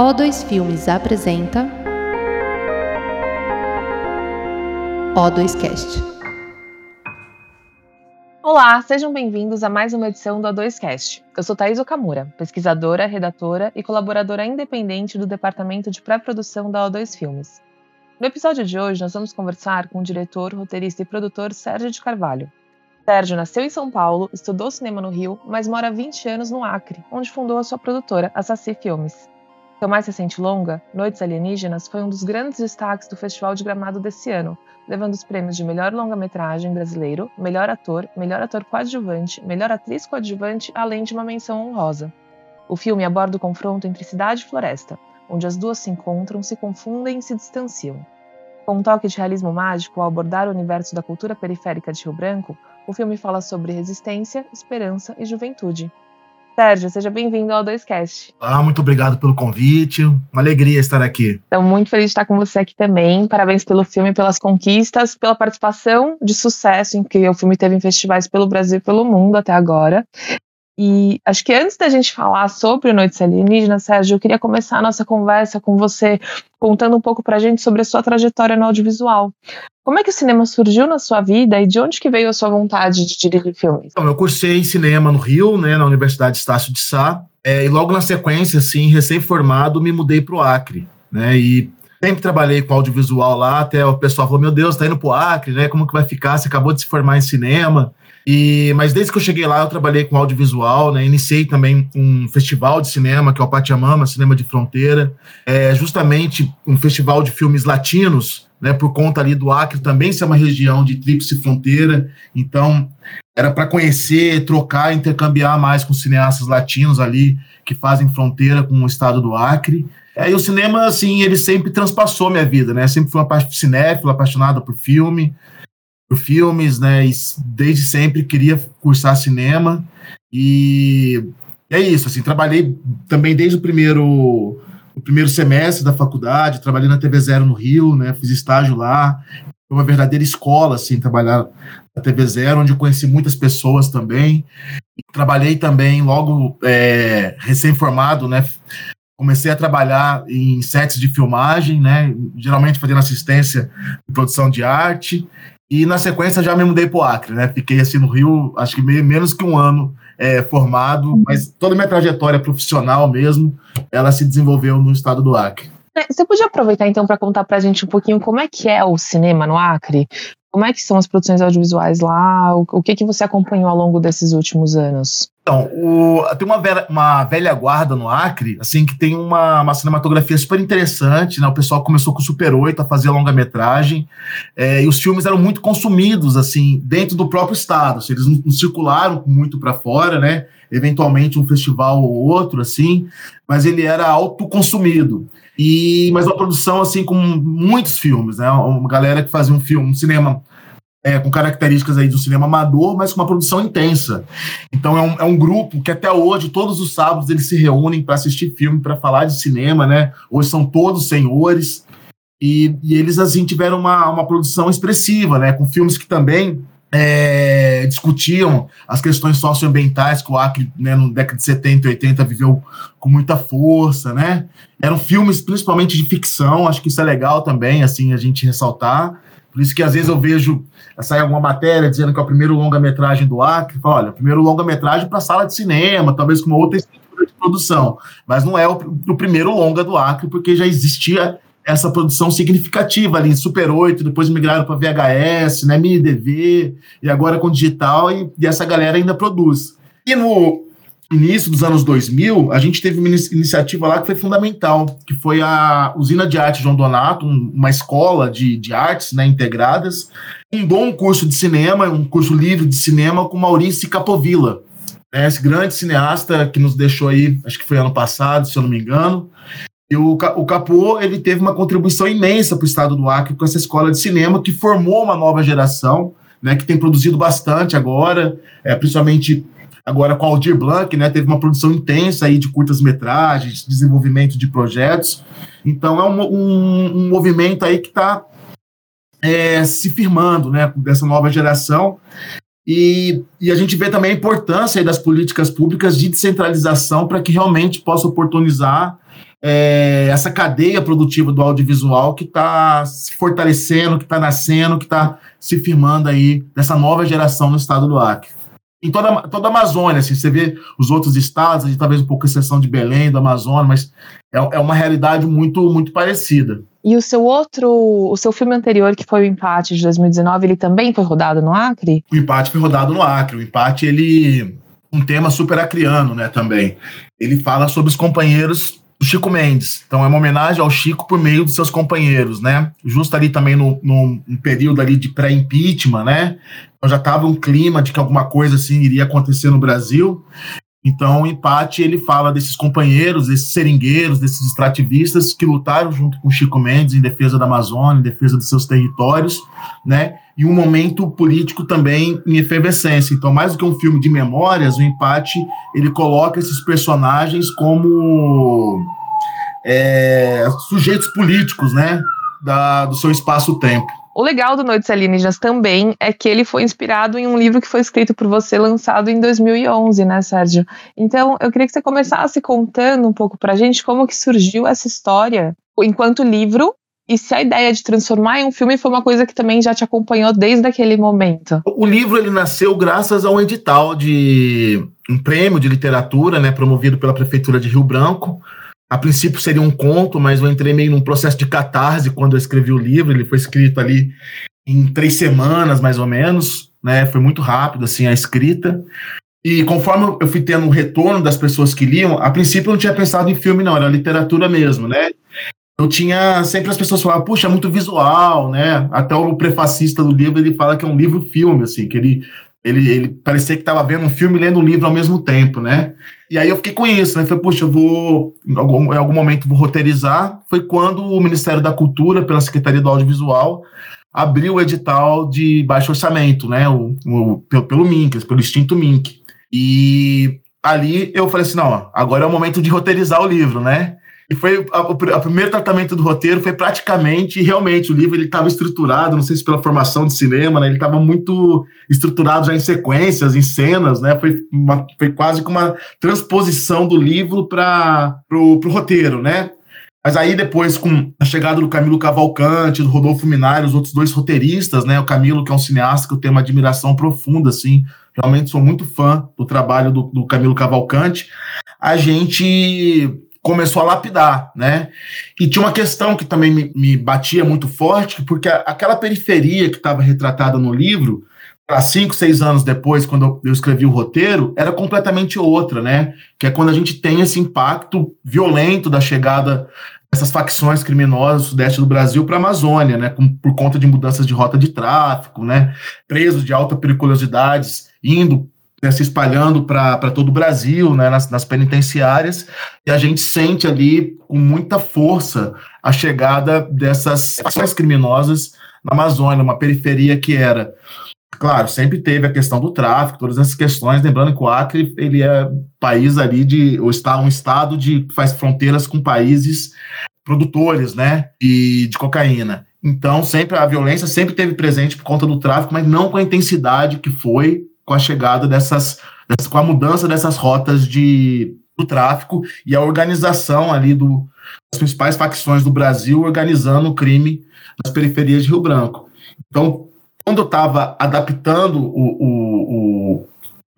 O2 Filmes apresenta O2Cast. Olá, sejam bem-vindos a mais uma edição do A2Cast. Eu sou Thaís Okamura, pesquisadora, redatora e colaboradora independente do Departamento de Pré-Produção da O2 Filmes. No episódio de hoje, nós vamos conversar com o diretor, roteirista e produtor Sérgio de Carvalho. Sérgio nasceu em São Paulo, estudou cinema no Rio, mas mora há 20 anos no Acre, onde fundou a sua produtora, a Saci Filmes. Seu mais recente longa, Noites Alienígenas, foi um dos grandes destaques do Festival de Gramado desse ano, levando os prêmios de melhor longa-metragem brasileiro, melhor ator, melhor ator coadjuvante, melhor atriz coadjuvante, além de uma menção honrosa. O filme aborda o confronto entre cidade e floresta, onde as duas se encontram, se confundem e se distanciam. Com um toque de realismo mágico ao abordar o universo da cultura periférica de Rio Branco, o filme fala sobre resistência, esperança e juventude, Sérgio, seja bem-vindo ao 2Cast. Ah, muito obrigado pelo convite. Uma alegria estar aqui. Estou muito feliz de estar com você aqui também. Parabéns pelo filme, pelas conquistas, pela participação de sucesso em que o filme teve em festivais pelo Brasil e pelo mundo até agora. E acho que antes da gente falar sobre Noites Alienígenas, Sérgio, eu queria começar a nossa conversa com você contando um pouco pra gente sobre a sua trajetória no audiovisual. Como é que o cinema surgiu na sua vida e de onde que veio a sua vontade de dirigir filmes? Então, eu cursei cinema no Rio, né, na Universidade Estácio de Sá, é, e logo na sequência, assim, recém-formado, me mudei para o Acre, né, e sempre trabalhei com audiovisual lá, até o pessoal falou, meu Deus, tá indo pro Acre, né, como que vai ficar, você acabou de se formar em cinema, e, mas desde que eu cheguei lá, eu trabalhei com audiovisual, né? Iniciei também um festival de cinema, que é o Pachamama, Cinema de Fronteira. É justamente um festival de filmes latinos, né? Por conta ali do Acre também ser uma região de tríplice fronteira. Então, era para conhecer, trocar, intercambiar mais com cineastas latinos ali que fazem fronteira com o estado do Acre. Aí o cinema, assim, ele sempre transpassou minha vida, né? Sempre fui uma cinéfilo, apaixonado por filme por filmes, né? E desde sempre queria cursar cinema e é isso. Assim, trabalhei também desde o primeiro o primeiro semestre da faculdade, trabalhei na TV Zero no Rio, né? Fiz estágio lá. Foi uma verdadeira escola, assim, trabalhar na TV Zero, onde eu conheci muitas pessoas também. Trabalhei também logo é, recém-formado, né? comecei a trabalhar em sets de filmagem, né? Geralmente fazendo assistência de produção de arte. E na sequência já me mudei para o Acre, né? Fiquei assim no Rio, acho que meio, menos que um ano é, formado, mas toda a minha trajetória profissional mesmo, ela se desenvolveu no estado do Acre. É, você podia aproveitar então para contar para a gente um pouquinho como é que é o cinema no Acre? Como é que são as produções audiovisuais lá? O, que, que você acompanhou ao longo desses últimos anos? Então, o, tem uma velha, uma velha guarda no Acre, assim, que tem uma, uma cinematografia super interessante, né? O pessoal começou com o Super 8 a fazer longa-metragem, é, e os filmes eram muito consumidos, assim, dentro do próprio estado. Assim, eles não, não circularam muito para fora, né? Eventualmente um festival ou outro, assim, mas ele era autoconsumido. E, mas uma produção assim com muitos filmes, né? Uma galera que fazia um filme, um cinema é, com características aí do cinema amador, mas com uma produção intensa. Então é um, é um grupo que até hoje, todos os sábados, eles se reúnem para assistir filme, para falar de cinema, né? Hoje são todos senhores. E, e, eles, assim, tiveram uma, uma produção expressiva, né? Com filmes que também é, discutiam as questões socioambientais que o Acre, né, no década de 70 e 80, viveu com muita força, né? Eram filmes principalmente de ficção, acho que isso é legal também, assim, a gente ressaltar. Por isso que às vezes eu vejo sai alguma matéria dizendo que é o primeiro longa-metragem do Acre, olha, primeiro longa-metragem para sala de cinema, talvez com uma outra estrutura de produção, mas não é o, o primeiro longa do Acre, porque já existia essa produção significativa ali em Super 8, depois migraram para VHS, né, mini DV, e agora com digital, e, e, essa galera ainda produz. E no início dos anos 2000, a gente teve uma iniciativa lá que foi fundamental, que foi a Usina de Arte João Donato, uma escola de, de artes né, integradas, um bom curso de cinema, um curso livre de cinema com Maurício Capovilla, né, esse grande cineasta que nos deixou aí, acho que foi ano passado, se eu não me engano, e o, o Capô ele teve uma contribuição imensa para o estado do Acre com essa escola de cinema que formou uma nova geração, né, que tem produzido bastante agora, é, principalmente agora com Aldir Blanc, né, teve uma produção intensa aí de curtas-metragens, desenvolvimento de projetos. Então é um, um, um movimento aí que está é, se firmando, né, dessa nova geração. E, e a gente vê também a importância das políticas públicas de descentralização para que realmente possa oportunizar é, essa cadeia produtiva do audiovisual que está se fortalecendo, que está nascendo, que está se firmando aí nessa nova geração no estado do Acre. Em toda, toda a Amazônia, assim, você vê os outros estados, talvez um pouco exceção de Belém, do Amazonas, mas é, é uma realidade muito, muito parecida. E o seu outro, o seu filme anterior, que foi o Empate de 2019, ele também foi rodado no Acre? O Empate foi rodado no Acre. O Empate, ele um tema super acriano, né, também. Ele fala sobre os companheiros do Chico Mendes. Então é uma homenagem ao Chico por meio dos seus companheiros, né? Justo ali também no, no, no período ali de pré-impeachment, né? Então já estava um clima de que alguma coisa assim iria acontecer no Brasil. Então, o empate ele fala desses companheiros, desses seringueiros, desses extrativistas que lutaram junto com Chico Mendes em defesa da Amazônia, em defesa dos seus territórios, né? E um momento político também em efervescência. Então, mais do que um filme de memórias, o empate ele coloca esses personagens como é, sujeitos políticos, né? Da, do seu espaço-tempo. O legal do Noites Alienígenas também é que ele foi inspirado em um livro que foi escrito por você, lançado em 2011, né, Sérgio? Então, eu queria que você começasse contando um pouco pra gente como que surgiu essa história enquanto livro e se a ideia de transformar em um filme foi uma coisa que também já te acompanhou desde aquele momento. O livro ele nasceu graças a um edital de um prêmio de literatura, né, promovido pela prefeitura de Rio Branco, a princípio seria um conto, mas eu entrei meio num processo de catarse quando eu escrevi o livro. Ele foi escrito ali em três semanas, mais ou menos, né? Foi muito rápido, assim, a escrita. E conforme eu fui tendo um retorno das pessoas que liam, a princípio eu não tinha pensado em filme, não, era literatura mesmo, né? Eu tinha sempre as pessoas falavam, puxa, é muito visual, né? Até o prefacista do livro ele fala que é um livro-filme, assim, que ele ele, ele parecia que estava vendo um filme e lendo um livro ao mesmo tempo, né? E aí eu fiquei com isso, né? Falei, puxa, eu vou, em algum, em algum momento, vou roteirizar. Foi quando o Ministério da Cultura, pela Secretaria do Audiovisual, abriu o edital de baixo orçamento, né? O, o pelo, pelo MINC, pelo extinto MINC. E ali eu falei assim, não, agora é o momento de roteirizar o livro, né? E foi o primeiro tratamento do roteiro foi praticamente, realmente, o livro ele estava estruturado, não sei se pela formação de cinema, né? Ele estava muito estruturado já em sequências, em cenas, né? Foi, uma, foi quase como uma transposição do livro para o roteiro, né? Mas aí depois, com a chegada do Camilo Cavalcante, do Rodolfo Minari, os outros dois roteiristas, né? O Camilo, que é um cineasta que eu tenho uma admiração profunda, assim, realmente sou muito fã do trabalho do, do Camilo Cavalcante. A gente começou a lapidar, né? E tinha uma questão que também me, me batia muito forte, porque aquela periferia que estava retratada no livro, para cinco, seis anos depois, quando eu escrevi o roteiro, era completamente outra, né? Que é quando a gente tem esse impacto violento da chegada dessas facções criminosas do sudeste do Brasil para a Amazônia, né? Com, por conta de mudanças de rota de tráfico, né? Presos de alta periculosidade indo né, se espalhando para todo o Brasil, né, nas, nas, penitenciárias, e a gente sente ali com muita força a chegada dessas ações criminosas na Amazônia, uma periferia que era, claro, sempre teve a questão do tráfico, todas essas questões, lembrando que o Acre ele é país ali de, ou está um estado de faz fronteiras com países produtores, né, de, de cocaína. Então, sempre a violência sempre teve presente por conta do tráfico, mas não com a intensidade que foi com a chegada dessas, dessas, com a mudança dessas rotas de, do tráfico e a organização ali do, das principais facções do Brasil organizando o crime nas periferias de Rio Branco. Então, quando eu estava adaptando o, o, o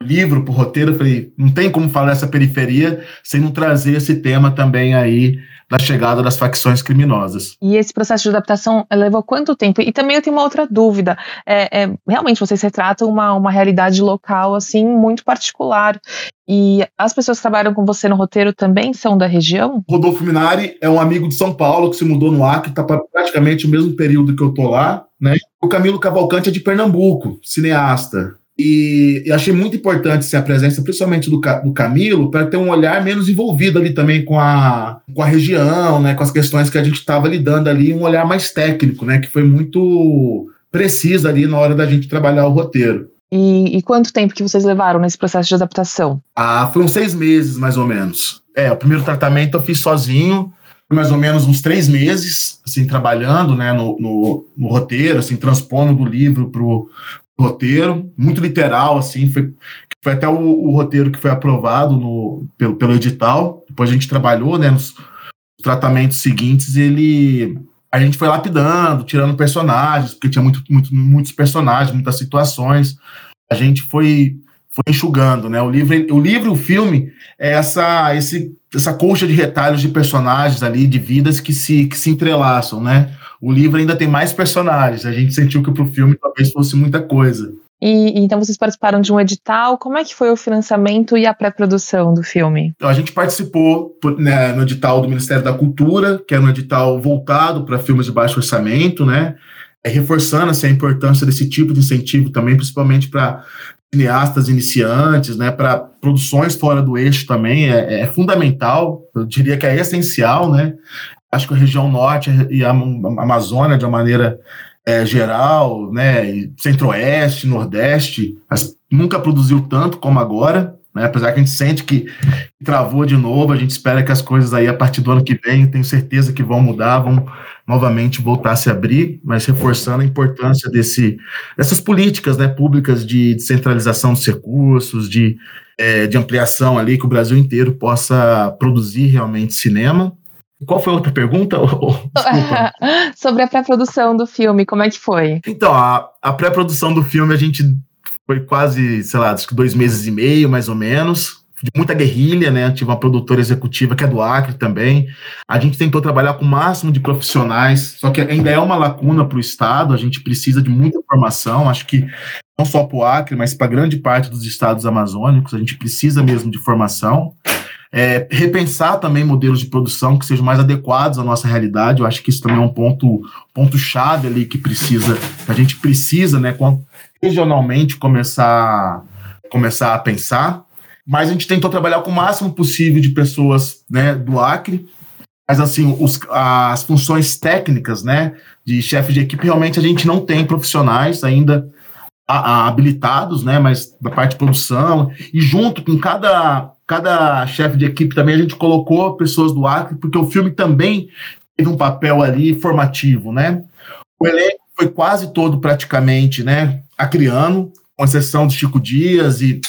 livro para o roteiro, eu falei, não tem como falar dessa periferia sem não trazer esse tema também aí da chegada das facções criminosas. E esse processo de adaptação levou quanto tempo? E também eu tenho uma outra dúvida. É, é, realmente, vocês retratam uma, uma realidade local, assim, muito particular. E as pessoas que trabalham com você no roteiro também são da região? Rodolfo Minari é um amigo de São Paulo que se mudou no Acre, está praticamente o mesmo período que eu tô lá, né? O Camilo Cavalcante é de Pernambuco, cineasta. E, e, achei muito importante ser a presença, principalmente do, do Camilo, para ter um olhar menos envolvido ali também com a, com a região, né, com as questões que a gente estava lidando ali, um olhar mais técnico, né, que foi muito preciso ali na hora da gente trabalhar o roteiro. E, e quanto tempo que vocês levaram nesse processo de adaptação? Ah, foram seis meses, mais ou menos. É, o primeiro tratamento eu fiz sozinho, mais ou menos uns três meses, assim, trabalhando, né, no, no, no roteiro, assim, transpondo do livro pro, roteiro, muito literal, assim, foi, foi até o, o, roteiro que foi aprovado no, pelo, pelo edital. Depois a gente trabalhou, né, nos tratamentos seguintes, ele a gente foi lapidando, tirando personagens, porque tinha muito, muito, muitos personagens, muitas situações. A gente foi, foi enxugando, né? O livro, o livro o filme é essa, esse, essa colcha de retalhos de personagens ali, de vidas que se, que se entrelaçam, né? O livro ainda tem mais personagens. A gente sentiu que para o filme talvez fosse muita coisa. E então vocês participaram de um edital. Como é que foi o financiamento e a pré-produção do filme? Então, a gente participou né, no edital do Ministério da Cultura, que é um edital voltado para filmes de baixo orçamento, né? É, reforçando assim, a importância desse tipo de incentivo também, principalmente para cineastas iniciantes, né, para produções fora do eixo também é, é, fundamental. Eu diria que é essencial, né? Acho que a região norte e a Amazônia de uma maneira é, geral, né, centro-oeste, nordeste, nunca produziu tanto como agora, né, apesar que a gente sente que travou de novo, a gente espera que as coisas aí a partir do ano que vem, tenho certeza que vão mudar, vão novamente voltar a se abrir, mas reforçando a importância desse, dessas políticas né, públicas de descentralização dos recursos, de, é, de ampliação ali, que o Brasil inteiro possa produzir realmente cinema, qual foi a outra pergunta? Sobre a pré-produção do filme, como é que foi? Então, a, a pré-produção do filme a gente foi quase, sei lá, dois meses e meio, mais ou menos, de muita guerrilha, né? Tive uma produtora executiva que é do Acre também. A gente tentou trabalhar com o máximo de profissionais, só que ainda é uma lacuna para o Estado, a gente precisa de muita formação, acho que não só para o Acre, mas para grande parte dos estados amazônicos, a gente precisa mesmo de formação. É, repensar também modelos de produção que sejam mais adequados à nossa realidade. Eu acho que isso também é um ponto, ponto chave ali que precisa, que a gente precisa, né, regionalmente começar, começar a pensar. Mas a gente tentou trabalhar com o máximo possível de pessoas, né, do Acre. Mas assim, os, as funções técnicas, né, de chefe de equipe, realmente a gente não tem profissionais ainda habilitados, né, mas da parte de produção, e junto com cada cada chefe de equipe também a gente colocou pessoas do Acre, porque o filme também teve um papel ali formativo, né? O elenco foi quase todo praticamente, né, acriano, com exceção do Chico Dias e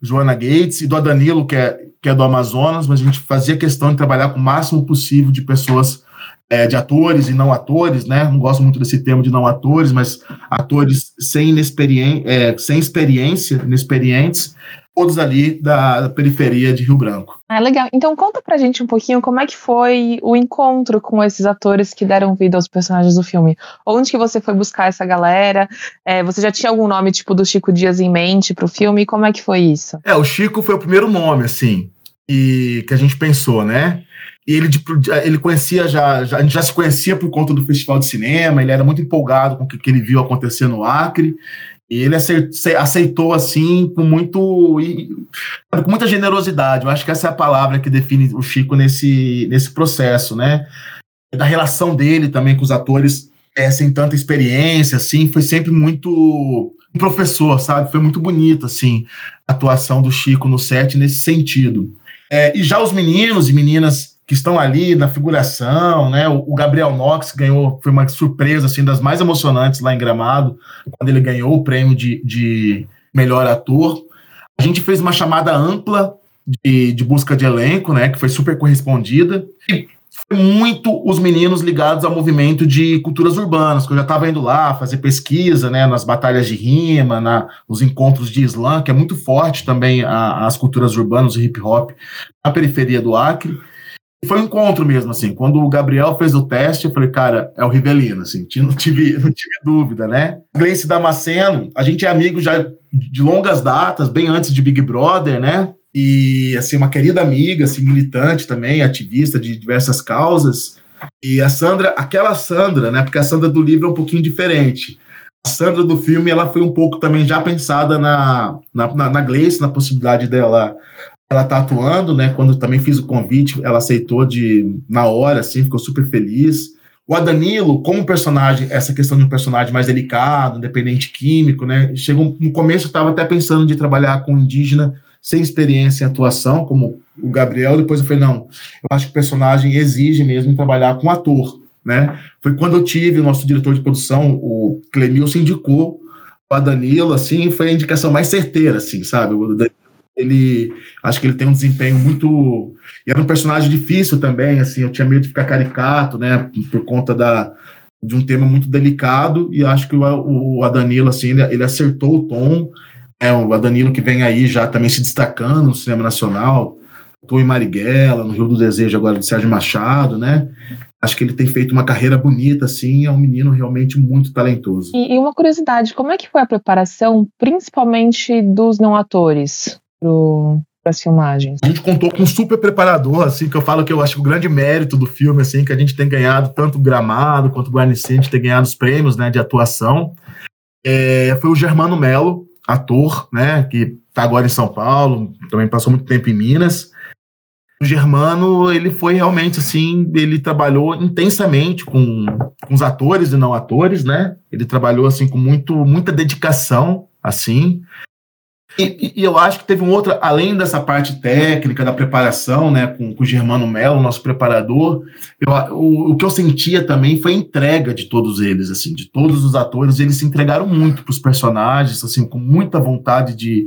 Joana Gates e do Danilo, que é, que é do Amazonas, mas a gente fazia questão de trabalhar com o máximo possível de pessoas é, de atores e não atores, né? Não gosto muito desse termo de não atores, mas atores sem, é, sem experiência, inexperientes, todos ali da, periferia de Rio Branco. Ah, legal. Então conta pra gente um pouquinho como é que foi o encontro com esses atores que deram vida aos personagens do filme. Onde que você foi buscar essa galera? É, você já tinha algum nome, tipo, do Chico Dias em mente pro filme? Como é que foi isso? É, o Chico foi o primeiro nome, assim, e que a gente pensou, né? E ele, ele conhecia já, já, a gente já se conhecia por conta do Festival de Cinema, ele era muito empolgado com o que, que ele viu acontecer no Acre. E ele aceitou assim com muito com muita generosidade. Eu acho que essa é a palavra que define o Chico nesse, nesse processo, né? Da relação dele também com os atores é, sem tanta experiência, assim, foi sempre muito um professor, sabe? Foi muito bonito, assim, a atuação do Chico no set nesse sentido. É, e já os meninos e meninas que estão ali na figuração, né? O, Gabriel Knox ganhou, foi uma surpresa assim das mais emocionantes lá em Gramado, quando ele ganhou o prêmio de, de melhor ator. A gente fez uma chamada ampla de, de busca de elenco, né? Que foi super correspondida. E foi muito os meninos ligados ao movimento de culturas urbanas, que eu já estava indo lá fazer pesquisa, né? Nas batalhas de rima, na, nos encontros de slam, que é muito forte também a, as culturas urbanas, o hip hop, na periferia do Acre foi um encontro mesmo, assim. Quando o Gabriel fez o teste, eu falei, cara, é o Rivelino, assim, não tive, não tive dúvida, né? Gleice Damasceno, a gente é amigo já de longas datas, bem antes de Big Brother, né? E, assim, uma querida amiga, assim, militante também, ativista de diversas causas. E a Sandra, aquela Sandra, né? Porque a Sandra do livro é um pouquinho diferente. A Sandra do filme, ela foi um pouco também já pensada na, na, na, na Gleice, na possibilidade dela ela tá atuando, né? Quando também fiz o convite, ela aceitou de na hora, assim, ficou super feliz. O Adanilo, como personagem, essa questão de um personagem mais delicado, independente químico, né? Chegou no começo, eu estava até pensando de trabalhar com indígena sem experiência em atuação, como o Gabriel. Depois eu falei, não, eu acho que o personagem exige mesmo trabalhar com ator, né? Foi quando eu tive o nosso diretor de produção, o Clemilson, indicou o Danilo, assim, foi a indicação mais certeira, assim, sabe? O Danilo, ele, acho que ele tem um desempenho muito... E era um personagem difícil também, assim, eu tinha medo de ficar caricato, né, por conta da, de um tema muito delicado, e acho que o, o, o Adanilo, assim, ele, ele acertou o tom, é, o Adanilo que vem aí já também se destacando no cinema nacional, estou em Marighella, no Rio do Desejo agora de Sérgio Machado, né? Acho que ele tem feito uma carreira bonita, assim, é um menino realmente muito talentoso. E, e uma curiosidade, como é que foi a preparação, principalmente dos não atores, para as filmagens? A gente contou com um super preparador, assim, que eu falo que eu acho que o grande mérito do filme, assim, que a gente tem ganhado tanto Gramado quanto Guarnici, a gente tem ganhado os prêmios, né, de atuação, é, foi o Germano Melo, ator, né, que está agora em São Paulo, também passou muito tempo em Minas, o Germano, ele foi realmente assim, ele trabalhou intensamente com, com os atores e não atores, né? Ele trabalhou assim com muito, muita dedicação, assim. E, e, eu acho que teve um outro, além dessa parte técnica da preparação, né, com, com o Germano Melo, nosso preparador, eu, o, o que eu sentia também foi a entrega de todos eles, assim, de todos os atores, eles se entregaram muito para os personagens, assim, com muita vontade de,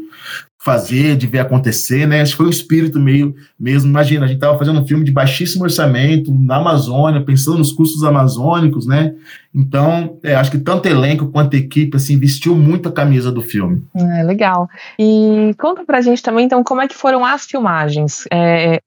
fazer, de ver acontecer, né? Acho que foi um espírito meio mesmo. Imagina, a gente estava fazendo um filme de baixíssimo orçamento na Amazônia, pensando nos custos amazônicos, né? Então, é, acho que tanto elenco quanto equipe assim vestiu muito a camisa do filme. É legal. E conta pra gente também, então, como é que foram as filmagens? É,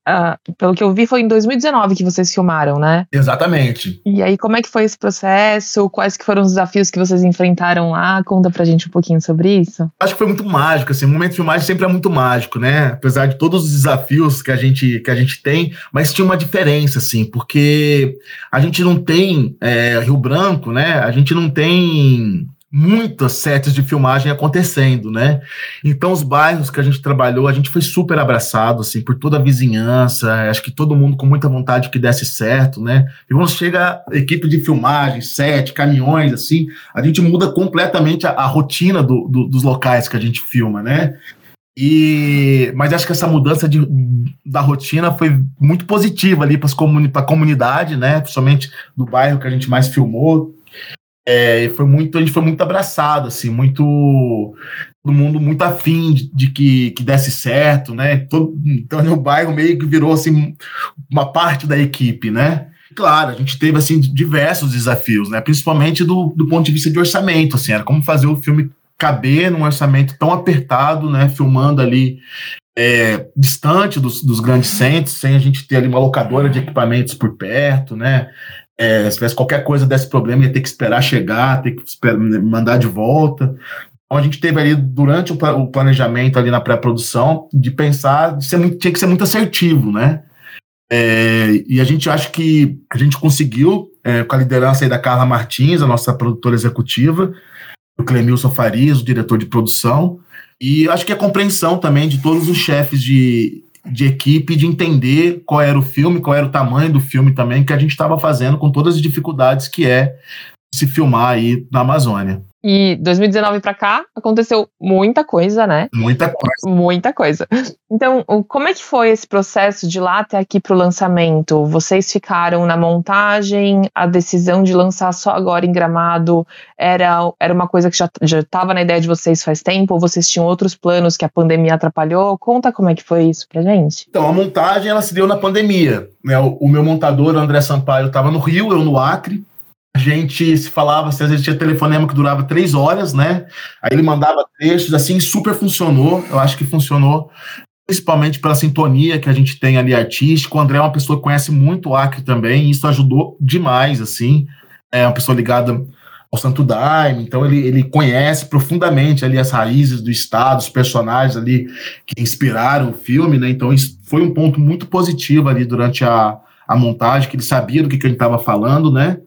pelo que eu vi, foi em 2019 que vocês filmaram, né? Exatamente. E aí, como é que foi esse processo? Quais que foram os desafios que vocês enfrentaram lá? Conta pra gente um pouquinho sobre isso. Acho que foi muito mágico, assim, o momento de filmagem sempre é muito mágico, né? Apesar de todos os desafios que a gente, que a gente tem, mas tinha uma diferença, assim, porque a gente não tem é, Rio Branco branco, né? A gente não tem muitas sets de filmagem acontecendo, né? Então os bairros que a gente trabalhou, a gente foi super abraçado assim por toda a vizinhança, acho que todo mundo com muita vontade que desse certo, né? E quando chega equipe de filmagem, set, caminhões assim, a gente muda completamente a, a rotina do, do, dos locais que a gente filma, né? E, mas acho que essa mudança de, da rotina foi muito positiva ali para comuni a comunidade, né? Principalmente do bairro que a gente mais filmou. É, foi muito, a gente foi muito abraçado, assim, muito todo mundo muito afim de, de que, que desse certo, né? Todo, então o bairro meio que virou assim uma parte da equipe, né? Claro, a gente teve assim diversos desafios, né? Principalmente do, do ponto de vista de orçamento, assim, era como fazer o filme caber num orçamento tão apertado, né, filmando ali é, distante dos, dos, grandes centros, sem a gente ter ali uma locadora de equipamentos por perto, né? É, se tivesse qualquer coisa desse problema, ia ter que esperar chegar, ter que esperar, mandar de volta. Então a gente teve ali, durante o, planejamento ali na pré-produção, de pensar, de muito, tinha que ser muito assertivo, né? É, e a gente acha que a gente conseguiu, é, com a liderança aí da Carla Martins, a nossa produtora executiva, o Clemilson Farias, o diretor de produção, e acho que a compreensão também de todos os chefes de, de equipe, de entender qual era o filme, qual era o tamanho do filme também, que a gente estava fazendo com todas as dificuldades que é se filmar aí na Amazônia. E 2019 para cá aconteceu muita coisa, né? Muita coisa. Muita coisa. Então, como é que foi esse processo de lá até aqui para o lançamento? Vocês ficaram na montagem? A decisão de lançar só agora em Gramado era, era uma coisa que já estava na ideia de vocês faz tempo? Ou vocês tinham outros planos que a pandemia atrapalhou? Conta como é que foi isso pra gente. Então, a montagem ela se deu na pandemia. Né? O, o meu montador, André Sampaio, estava no Rio, eu no Acre gente se falava, às vezes tinha telefonema que durava três horas, né? Aí ele mandava textos, assim, super funcionou. Eu acho que funcionou principalmente pela sintonia que a gente tem ali artístico. O André é uma pessoa que conhece muito o Acre também, e isso ajudou demais, assim. É uma pessoa ligada ao Santo Daime, então ele, ele conhece profundamente ali as raízes do Estado, os personagens ali que inspiraram o filme, né? Então isso foi um ponto muito positivo ali durante a, a montagem, que ele sabia do que, que ele estava falando, né?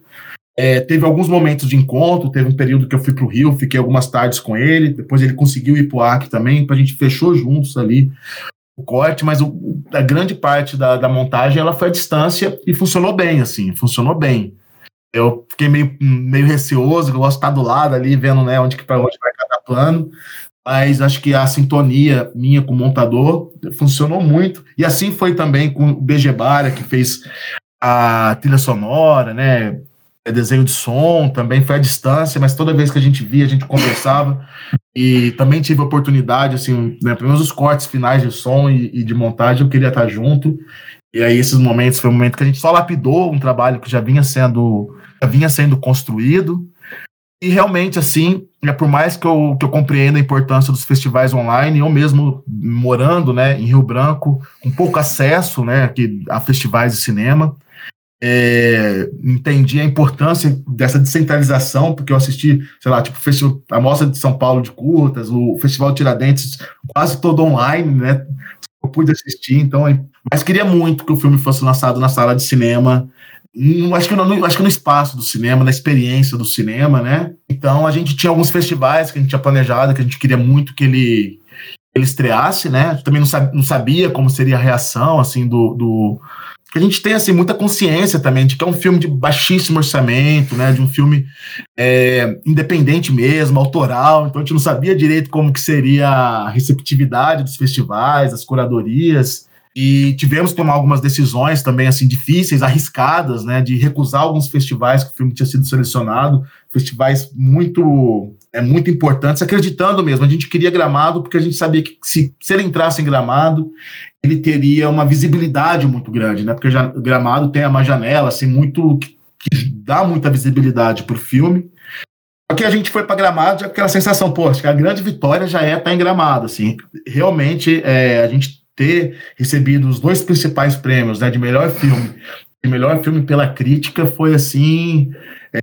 É, teve alguns momentos de encontro, teve um período que eu fui para o Rio, fiquei algumas tardes com ele, depois ele conseguiu ir para o Acre também, a gente fechou juntos ali o corte, mas o, a grande parte da, da montagem ela foi à distância e funcionou bem, assim, funcionou bem. Eu fiquei meio, meio receoso, eu gosto de estar do lado ali, vendo né, onde que onde vai cada plano, mas acho que a sintonia minha com o montador funcionou muito. E assim foi também com o BG Bara, que fez a trilha sonora, né? É, desenho de som, também foi à distância, mas toda vez que a gente via, a gente conversava. E também tive a oportunidade, assim, né, pelo menos os cortes finais de som e, e, de montagem, eu queria estar junto. E aí, esses momentos foi um momento que a gente só lapidou um trabalho que já vinha sendo, já vinha sendo construído. E realmente, assim, é por mais que eu, que eu compreenda a importância dos festivais online, eu mesmo morando né, em Rio Branco, com pouco acesso né, a festivais de cinema, é, entendi a importância dessa descentralização, porque eu assisti, sei lá, tipo, a Mostra de São Paulo de Curtas, o Festival Tiradentes, quase todo online, né? Eu pude assistir, então, mas queria muito que o filme fosse lançado na sala de cinema, no, acho, que no, acho que no espaço do cinema, na experiência do cinema, né? Então a gente tinha alguns festivais que a gente tinha planejado, que a gente queria muito que ele, ele estreasse, né? Também não, sabia, não sabia como seria a reação, assim, do, do que a gente tem assim muita consciência também de que é um filme de baixíssimo orçamento, né, de um filme é, independente mesmo, autoral. Então a gente não sabia direito como que seria a receptividade dos festivais, as curadorias. E tivemos que tomar algumas decisões também assim difíceis, arriscadas, né, de recusar alguns festivais que o filme tinha sido selecionado, festivais muito é muito importantes, acreditando mesmo. A gente queria Gramado porque a gente sabia que se, se ele entrasse em Gramado, ele teria uma visibilidade muito grande, né? Porque já, Gramado tem uma janela assim muito que, que dá muita visibilidade para o filme. Só que a gente foi para Gramado já aquela sensação, pô, que a grande vitória já é estar tá em Gramado, assim. Realmente, é, a gente ter recebido os dois principais prêmios, né, de melhor filme e melhor filme pela crítica foi assim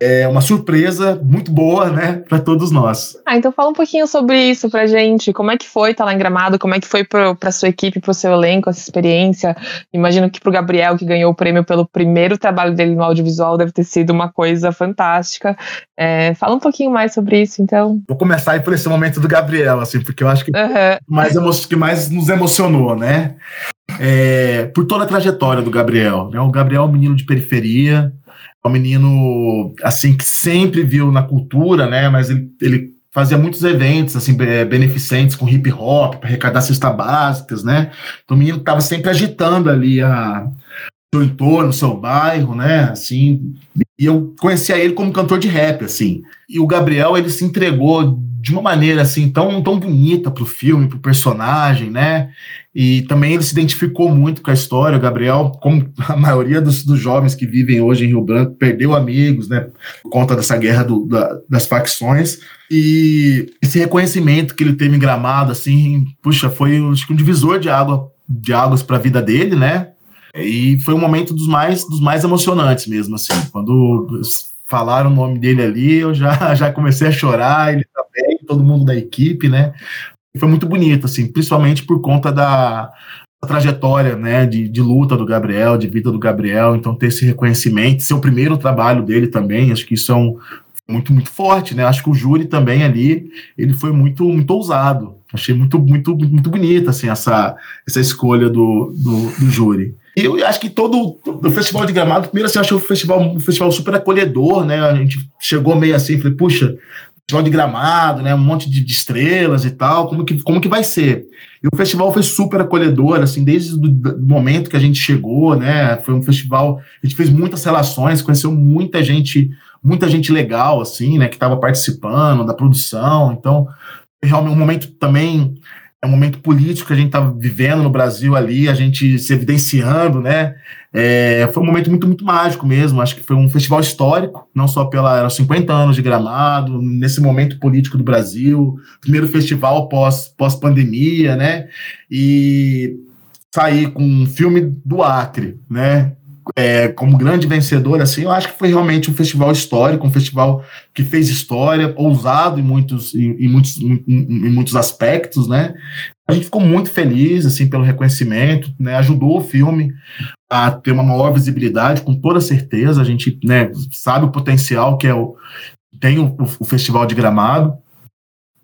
é uma surpresa muito boa, né, para todos nós. Ah, então fala um pouquinho sobre isso pra gente. Como é que foi estar tá lá em Gramado? Como é que foi para sua equipe, para o seu elenco, essa experiência? Imagino que para o Gabriel, que ganhou o prêmio pelo primeiro trabalho dele no audiovisual, deve ter sido uma coisa fantástica. É, fala um pouquinho mais sobre isso, então. Vou começar aí por esse momento do Gabriel, assim, porque eu acho que uhum. mais que mais nos emocionou, né? É, por toda a trajetória do Gabriel. Né? O Gabriel é um menino de periferia, é um menino assim que sempre viu na cultura, né? Mas ele, ele fazia muitos eventos assim beneficentes com hip hop para arrecadar cestas básicas, né? Então o menino estava sempre agitando ali a seu entorno, seu bairro, né? Assim, e eu conhecia ele como cantor de rap, assim. E o Gabriel ele se entregou de uma maneira assim tão tão bonita pro filme, pro personagem, né? E também ele se identificou muito com a história. O Gabriel, como a maioria dos, dos jovens que vivem hoje em Rio Branco, perdeu amigos, né, por conta dessa guerra do, da, das facções. E esse reconhecimento que ele teve em Gramado, assim, puxa, foi acho que um divisor de água de águas para a vida dele, né? E foi um momento dos mais dos mais emocionantes mesmo, assim. Quando falaram o nome dele ali, eu já já comecei a chorar. Ele também, todo mundo da equipe, né? foi muito bonito, assim, principalmente por conta da, da trajetória, né, de, de, luta do Gabriel, de vida do Gabriel, então ter esse reconhecimento, ser o primeiro trabalho dele também, acho que isso é um, muito, muito forte, né, acho que o júri também ali, ele foi muito, muito ousado, achei muito, muito, muito bonita, assim, essa, essa escolha do, do, do júri. E eu acho que todo o Festival de Gramado, primeiro assim, eu achei o festival, um festival super acolhedor, né? A gente chegou meio assim, falei, puxa, festival de gramado, né? Um monte de, de, estrelas e tal. Como que, como que vai ser? E o festival foi super acolhedor, assim, desde o momento que a gente chegou, né? Foi um festival, a gente fez muitas relações, conheceu muita gente, muita gente legal, assim, né? Que estava participando da produção. Então, realmente um momento também é um momento político que a gente está vivendo no Brasil ali, a gente se evidenciando, né? É, foi um momento muito, muito mágico mesmo. Acho que foi um festival histórico, não só pela 50 anos de gramado, nesse momento político do Brasil, primeiro festival pós, pós-pandemia, né? E sair com um filme do Acre, né? É, como grande vencedor, assim, eu acho que foi realmente um festival histórico, um festival que fez história, ousado em muitos, em, em muitos, em, em, muitos aspectos, né? A gente ficou muito feliz, assim, pelo reconhecimento, né? Ajudou o filme a ter uma maior visibilidade, com toda certeza. A gente, né, sabe o potencial que é o tem o, o Festival de Gramado.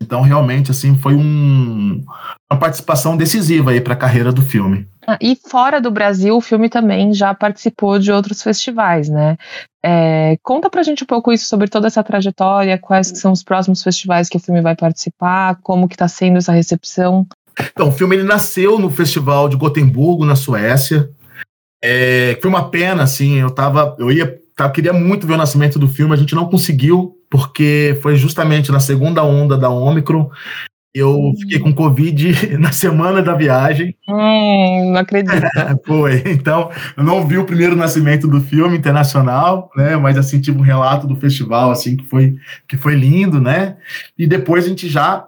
Então, realmente, assim, foi um, uma participação decisiva aí para a carreira do filme. Ah, e fora do Brasil, o filme também já participou de outros festivais, né? É, conta pra gente um pouco isso sobre toda essa trajetória, quais são os próximos festivais que o filme vai participar, como que tá sendo essa recepção. Então, o filme ele nasceu no Festival de Gotemburgo, na Suécia. É, foi uma pena, assim, eu tava, eu ia tá, queria muito ver o nascimento do filme, a gente não conseguiu, porque foi justamente na segunda onda da Omicron. Eu hum. fiquei com Covid na semana da viagem. Hum, não acredito. foi. Então, eu não vi o primeiro nascimento do filme internacional, né? Mas assim, tive um relato do festival, assim, que foi, que foi lindo, né? E depois a gente já.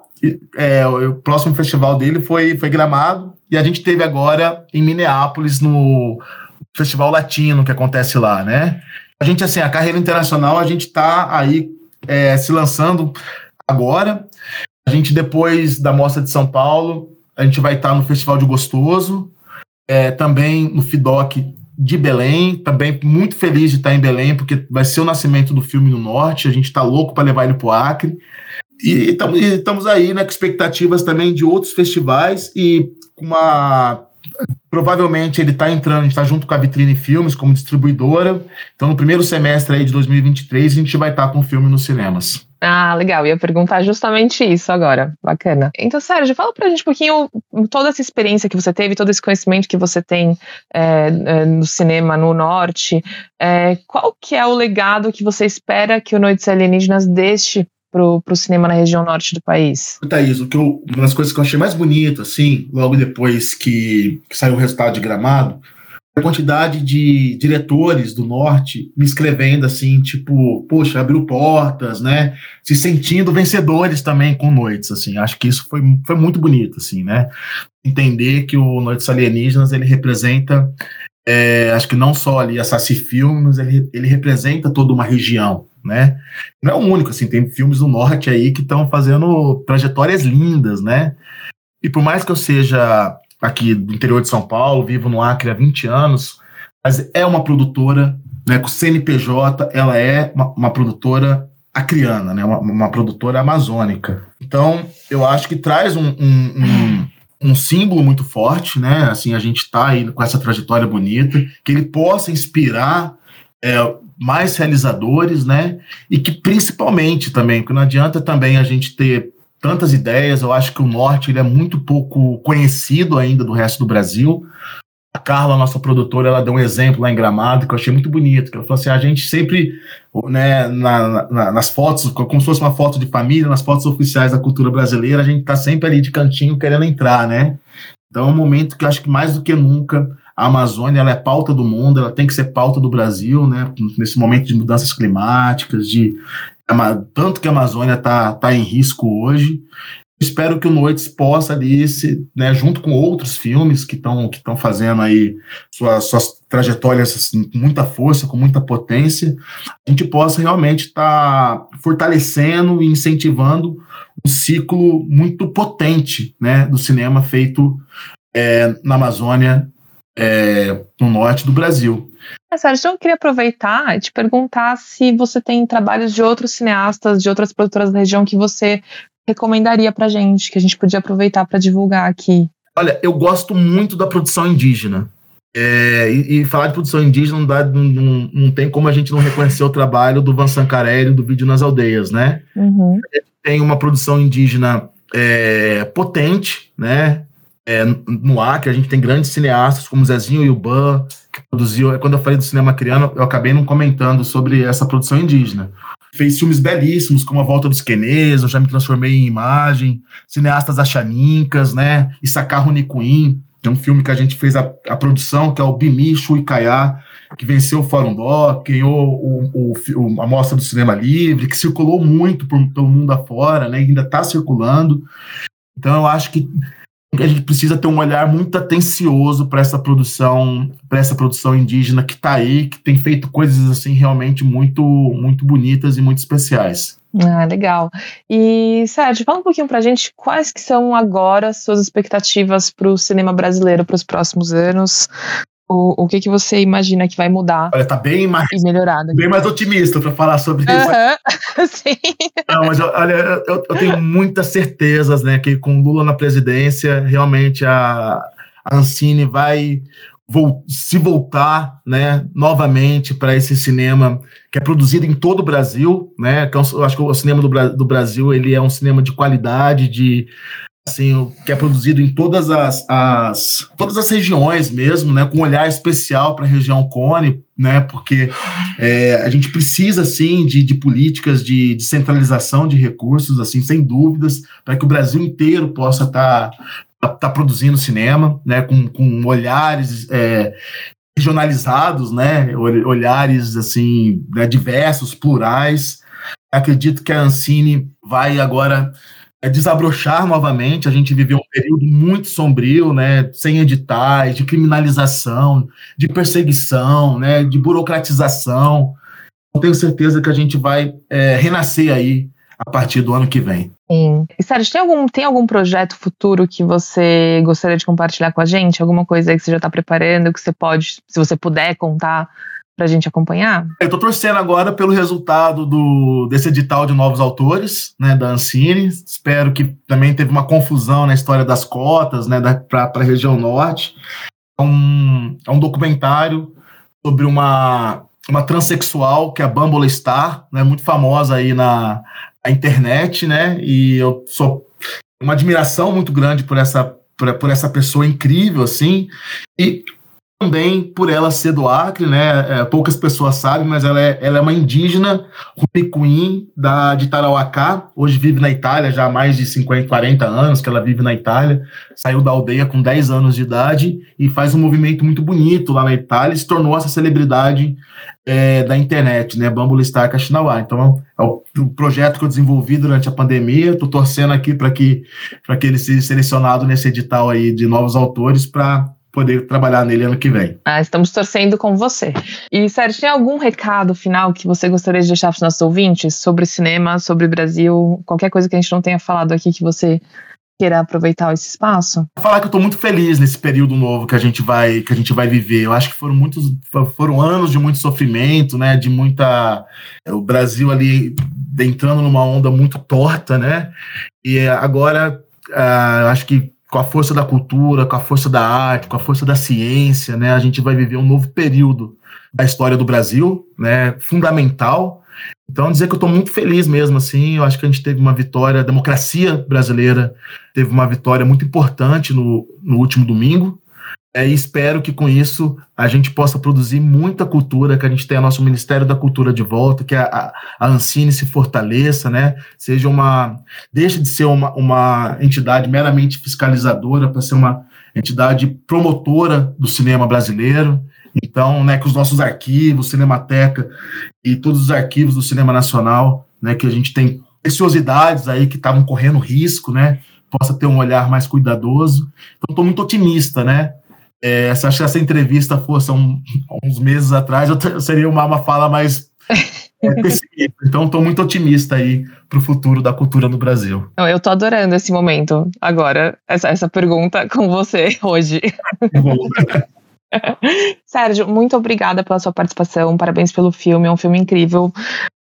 É, o próximo festival dele foi, foi gramado, e a gente teve agora em Minneapolis, no Festival Latino que acontece lá, né? A gente, assim, a carreira internacional, a gente está aí é, se lançando agora. A gente, depois da Mostra de São Paulo, a gente vai estar no Festival de Gostoso, é, também no FIDOC de Belém, também muito feliz de estar em Belém, porque vai ser o nascimento do filme no Norte, a gente está louco para levar ele para o Acre. E estamos aí né, com expectativas também de outros festivais e com uma provavelmente ele está entrando, a gente está junto com a Vitrine Filmes como distribuidora. Então, no primeiro semestre aí de 2023, a gente vai estar tá com o filme nos cinemas. Ah, legal. Ia perguntar justamente isso agora. Bacana. Então, Sérgio, fala pra gente um pouquinho toda essa experiência que você teve, todo esse conhecimento que você tem é, é, no cinema no norte. É, qual que é o legado que você espera que o Noites Alienígenas deixe pro, pro cinema na região norte do país? Thaís, o que eu, uma das coisas que eu achei mais bonito, assim, logo depois que, que saiu o resultado de Gramado, a quantidade de diretores do norte me escrevendo assim, tipo, poxa, abriu portas, né? Se sentindo vencedores também com noites, assim. Acho que isso foi, foi muito bonito, assim, né? Entender que o Noites Alienígenas ele representa, é, acho que não só ali a Saci Filmes, ele, ele representa toda uma região, né? Não é o único, assim, tem filmes do norte aí que estão fazendo trajetórias lindas, né? E por mais que eu seja aqui do interior de São Paulo, vivo no Acre há 20 anos, mas é uma produtora, né, com CNPJ, ela é uma, uma produtora acriana, né, uma, uma, produtora amazônica. Então, eu acho que traz um, um, um um símbolo muito forte, né? Assim, a gente está aí com essa trajetória bonita, que ele possa inspirar é, mais realizadores, né? E que principalmente também, porque não adianta também a gente ter tantas ideias, eu acho que o norte ele é muito pouco conhecido ainda do resto do Brasil. A Carla, nossa produtora, ela deu um exemplo lá em Gramado que eu achei muito bonito, que ela falou assim, a gente sempre, né, na, na, nas fotos, como se fosse uma foto de família, nas fotos oficiais da cultura brasileira, a gente está sempre ali de cantinho querendo entrar, né? Então é um momento que eu acho que mais do que nunca a Amazônia ela é pauta do mundo, ela tem que ser pauta do Brasil, né? Nesse momento de mudanças climáticas, de tanto que a Amazônia está tá em risco hoje. Espero que o Noites possa ali, se, né, junto com outros filmes que estão que fazendo aí suas, suas trajetórias assim, com muita força, com muita potência, a gente possa realmente estar tá fortalecendo e incentivando um ciclo muito potente né, do cinema feito é, na Amazônia é, no norte do Brasil. É, Sérgio, então eu queria aproveitar e te perguntar se você tem trabalhos de outros cineastas, de outras produtoras da região que você recomendaria pra gente, que a gente podia aproveitar para divulgar aqui. Olha, eu gosto muito da produção indígena. É, e, e, falar de produção indígena não, dá, não, não, não, tem como a gente não reconhecer o trabalho do Van Sancarelli do Vídeo nas Aldeias, né? Uhum. Tem uma produção indígena é, potente, né? É, no Acre, a gente tem grandes cineastas como Zezinho e o Ban, que produziu. Quando eu falei do cinema criano, eu acabei não comentando sobre essa produção indígena. Fez filmes belíssimos, como A Volta dos Quenês, Eu Já Me Transformei em Imagem, cineastas achanincas, né? Issacar Runicuim, que é um filme que a gente fez a, a produção, que é o Bimicho e Caiá, que venceu o Fórum Doc, ganhou o, o, a Mostra do Cinema Livre, que circulou muito por, pelo mundo afora, né? ainda está circulando. Então eu acho que a gente precisa ter um olhar muito atencioso para essa produção, para essa produção indígena que está aí, que tem feito coisas assim realmente muito, muito bonitas e muito especiais. Ah, legal. E Sérgio, fala um pouquinho para a gente quais que são agora suas expectativas para o cinema brasileiro para os próximos anos o, o que, que você imagina que vai mudar Olha, tá bem mais, e melhorar. Bem mais otimista para falar sobre isso. Sim. Não, mas olha, eu, eu, tenho muitas certezas, né, que com Lula na presidência, realmente a, a Ancine vai se voltar, né, novamente para esse cinema que é produzido em todo o Brasil, né, que é eu acho que o cinema do, do Brasil ele é um cinema de qualidade, de assim, que é produzido em todas as, as, todas as regiões mesmo, né, com um olhar especial para a região Cone, né? Porque é, a gente precisa, sim, de, de políticas de, de, centralização de recursos, assim, sem dúvidas, para que o Brasil inteiro possa estar tá, tá, tá produzindo cinema, né? Com, com olhares é, regionalizados, né? Olhares, assim, né? diversos, plurais. Acredito que a Ancine vai agora é desabrochar novamente. A gente viveu um período muito sombrio, né, sem editais, de criminalização, de perseguição, né, de burocratização. Eu tenho certeza que a gente vai é, renascer aí a partir do ano que vem. Sim. E Sérgio, tem algum, tem algum projeto futuro que você gostaria de compartilhar com a gente? Alguma coisa que você já está preparando, que você pode, se você puder contar para a gente acompanhar? Eu estou torcendo agora pelo resultado do, desse edital de novos autores, né, da Ancine. Espero que também teve uma confusão na história das cotas, né, para a região norte. É um, é um documentário sobre uma, uma transexual que é a Bumble Star, né, muito famosa aí na, na internet, né, e eu sou uma admiração muito grande por essa por, por essa pessoa incrível assim e também por ela ser do Acre, né? É, poucas pessoas sabem, mas ela é, ela é uma indígena Rupicuim da, de Tarauacá. Hoje vive na Itália, já há mais de 50, 40 anos que ela vive na Itália. Saiu da aldeia com 10 anos de idade e faz um movimento muito bonito lá na Itália e se tornou essa celebridade é, da internet, né? Bambu Star Kaxinawá. Então, é o, o, projeto que eu desenvolvi durante a pandemia. Estou torcendo aqui para que, que ele seja selecionado nesse edital aí de novos autores para poder trabalhar nele ano que vem. Ah, estamos torcendo com você. E, Sérgio, tem algum recado final que você gostaria de deixar para os nossos ouvintes sobre cinema, sobre Brasil, qualquer coisa que a gente não tenha falado aqui que você queira aproveitar esse espaço? Vou falar que eu estou muito feliz nesse período novo que a gente vai que a gente vai viver. Eu acho que foram muitos foram anos de muito sofrimento, né? De muita o Brasil ali entrando numa onda muito torta, né? E agora uh, acho que com a força da cultura, com a força da arte, com a força da ciência, né, a gente vai viver um novo período da história do Brasil, né, fundamental. Então, dizer que eu estou muito feliz mesmo, assim, eu acho que a gente teve uma vitória, a democracia brasileira teve uma vitória muito importante no, no último domingo, é, e espero que com isso a gente possa produzir muita cultura, que a gente tenha nosso Ministério da Cultura de volta, que a, a Ancine se fortaleça, né? Seja uma. Deixe de ser uma, uma entidade meramente fiscalizadora para ser uma entidade promotora do cinema brasileiro. Então, né, que os nossos arquivos, Cinemateca e todos os arquivos do cinema nacional, né, que a gente tem preciosidades aí que estavam correndo risco, né, possa ter um olhar mais cuidadoso. Então, estou muito otimista, né? É, se acho que essa entrevista fosse um, uns meses atrás, eu seria uma, uma fala mais é, pessimista. Então, estou muito otimista aí para o futuro da cultura no Brasil. Eu estou adorando esse momento agora, essa, essa pergunta com você hoje. Sérgio, muito obrigada pela sua participação, parabéns pelo filme, é um filme incrível.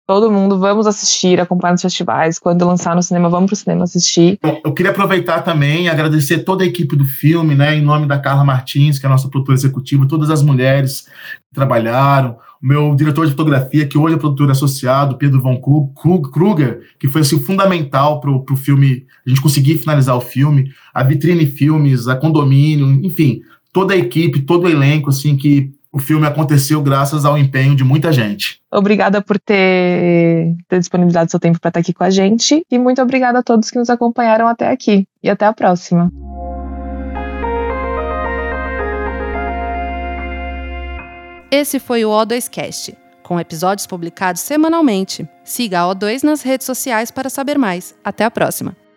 Todo mundo, vamos assistir, acompanhar nos festivais. Quando lançar no cinema, vamos pro cinema assistir. Eu queria aproveitar também e agradecer toda a equipe do filme, né? Em nome da Carla Martins, que é a nossa produtora executiva, todas as mulheres que trabalharam, o meu diretor de fotografia, que hoje é produtor associado, Pedro Von Kruger, que foi assim, fundamental para o filme, a gente conseguir finalizar o filme, a Vitrine Filmes, a Condomínio, enfim, toda a equipe, todo o elenco, assim, que o filme aconteceu graças ao empenho de muita gente. Obrigada por ter, ter disponibilizado seu tempo para estar aqui com a gente e muito obrigada a todos que nos acompanharam até aqui. E até a próxima. Esse foi o O2Cast, com episódios publicados semanalmente. Siga a O2 nas redes sociais para saber mais. Até a próxima!